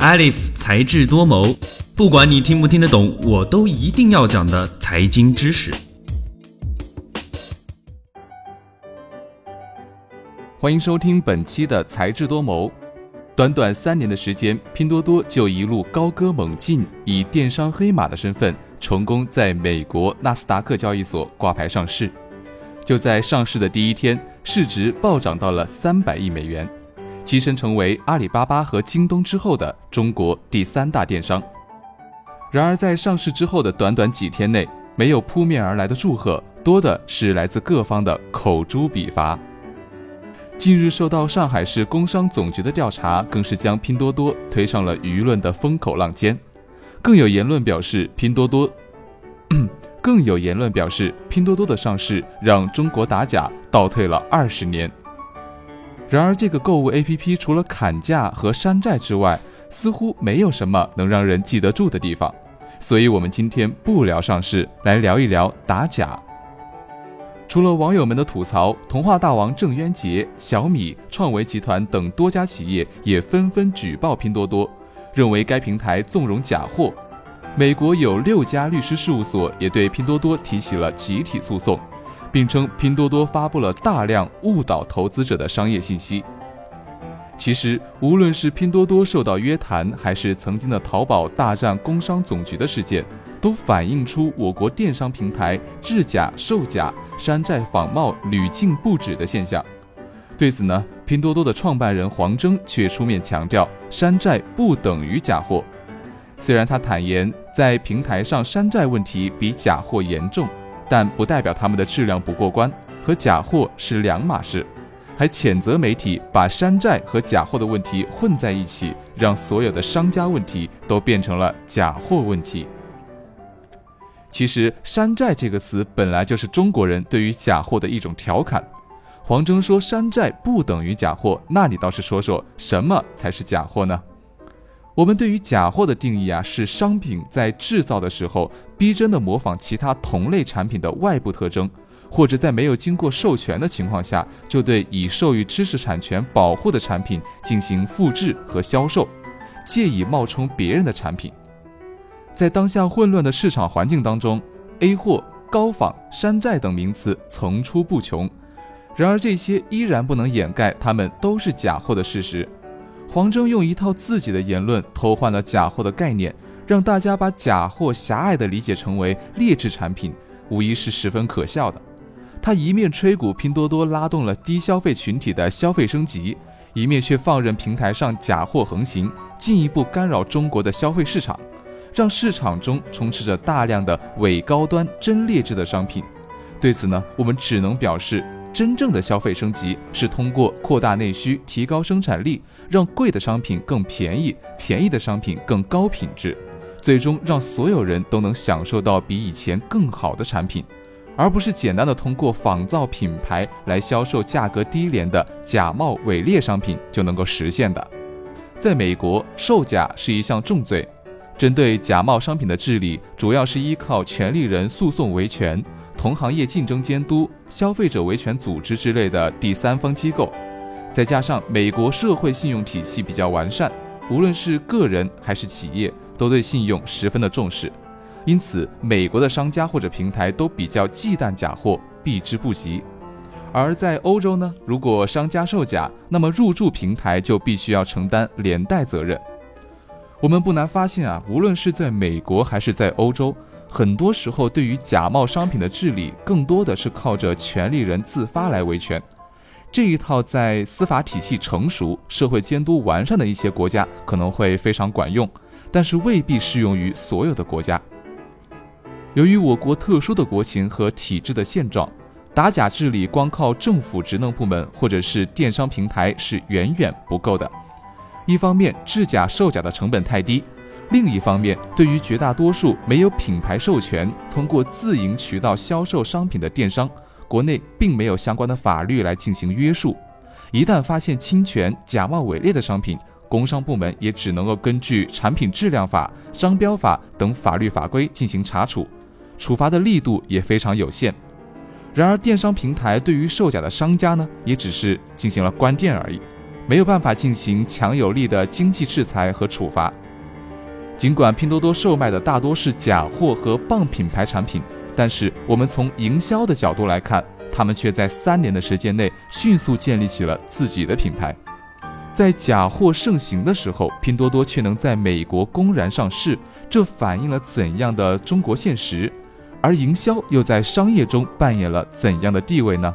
Alif 才智多谋，不管你听不听得懂，我都一定要讲的财经知识。欢迎收听本期的才智多谋。短短三年的时间，拼多多就一路高歌猛进，以电商黑马的身份，成功在美国纳斯达克交易所挂牌上市。就在上市的第一天，市值暴涨到了三百亿美元。跻身成为阿里巴巴和京东之后的中国第三大电商。然而，在上市之后的短短几天内，没有扑面而来的祝贺，多的是来自各方的口诛笔伐。近日，受到上海市工商总局的调查，更是将拼多多推上了舆论的风口浪尖。更有言论表示，拼多多，更有言论表示，拼多多的上市让中国打假倒退了二十年。然而，这个购物 APP 除了砍价和山寨之外，似乎没有什么能让人记得住的地方。所以，我们今天不聊上市，来聊一聊打假。除了网友们的吐槽，童话大王郑渊洁、小米、创维集团等多家企业也纷纷举报拼多多，认为该平台纵容假货。美国有六家律师事务所也对拼多多提起了集体诉讼。并称拼多多发布了大量误导投资者的商业信息。其实，无论是拼多多受到约谈，还是曾经的淘宝大战工商总局的事件，都反映出我国电商平台制假售假、山寨仿冒屡禁不止的现象。对此呢，拼多多的创办人黄峥却出面强调，山寨不等于假货。虽然他坦言，在平台上山寨问题比假货严重。但不代表他们的质量不过关，和假货是两码事，还谴责媒体把山寨和假货的问题混在一起，让所有的商家问题都变成了假货问题。其实“山寨”这个词本来就是中国人对于假货的一种调侃。黄峥说山寨不等于假货，那你倒是说说什么才是假货呢？我们对于假货的定义啊，是商品在制造的时候逼真的模仿其他同类产品的外部特征，或者在没有经过授权的情况下，就对已授予知识产权保护的产品进行复制和销售，借以冒充别人的产品。在当下混乱的市场环境当中，A 货、高仿、山寨等名词层出不穷，然而这些依然不能掩盖它们都是假货的事实。黄峥用一套自己的言论偷换了假货的概念，让大家把假货狭隘地理解成为劣质产品，无疑是十分可笑的。他一面吹鼓拼多多拉动了低消费群体的消费升级，一面却放任平台上假货横行，进一步干扰中国的消费市场，让市场中充斥着大量的伪高端、真劣质的商品。对此呢，我们只能表示。真正的消费升级是通过扩大内需、提高生产力，让贵的商品更便宜，便宜的商品更高品质，最终让所有人都能享受到比以前更好的产品，而不是简单的通过仿造品牌来销售价格低廉的假冒伪劣商品就能够实现的。在美国，售假是一项重罪，针对假冒商品的治理主要是依靠权利人诉讼维权。同行业竞争监督、消费者维权组织之类的第三方机构，再加上美国社会信用体系比较完善，无论是个人还是企业，都对信用十分的重视，因此美国的商家或者平台都比较忌惮假货，避之不及。而在欧洲呢，如果商家售假，那么入驻平台就必须要承担连带责任。我们不难发现啊，无论是在美国还是在欧洲。很多时候，对于假冒商品的治理，更多的是靠着权利人自发来维权。这一套在司法体系成熟、社会监督完善的一些国家可能会非常管用，但是未必适用于所有的国家。由于我国特殊的国情和体制的现状，打假治理光靠政府职能部门或者是电商平台是远远不够的。一方面，制假售假的成本太低。另一方面，对于绝大多数没有品牌授权、通过自营渠道销售商品的电商，国内并没有相关的法律来进行约束。一旦发现侵权、假冒伪劣的商品，工商部门也只能够根据《产品质量法》《商标法》等法律法规进行查处，处罚的力度也非常有限。然而，电商平台对于售假的商家呢，也只是进行了关店而已。没有办法进行强有力的经济制裁和处罚。尽管拼多多售卖的大多是假货和傍品牌产品，但是我们从营销的角度来看，他们却在三年的时间内迅速建立起了自己的品牌。在假货盛行的时候，拼多多却能在美国公然上市，这反映了怎样的中国现实？而营销又在商业中扮演了怎样的地位呢？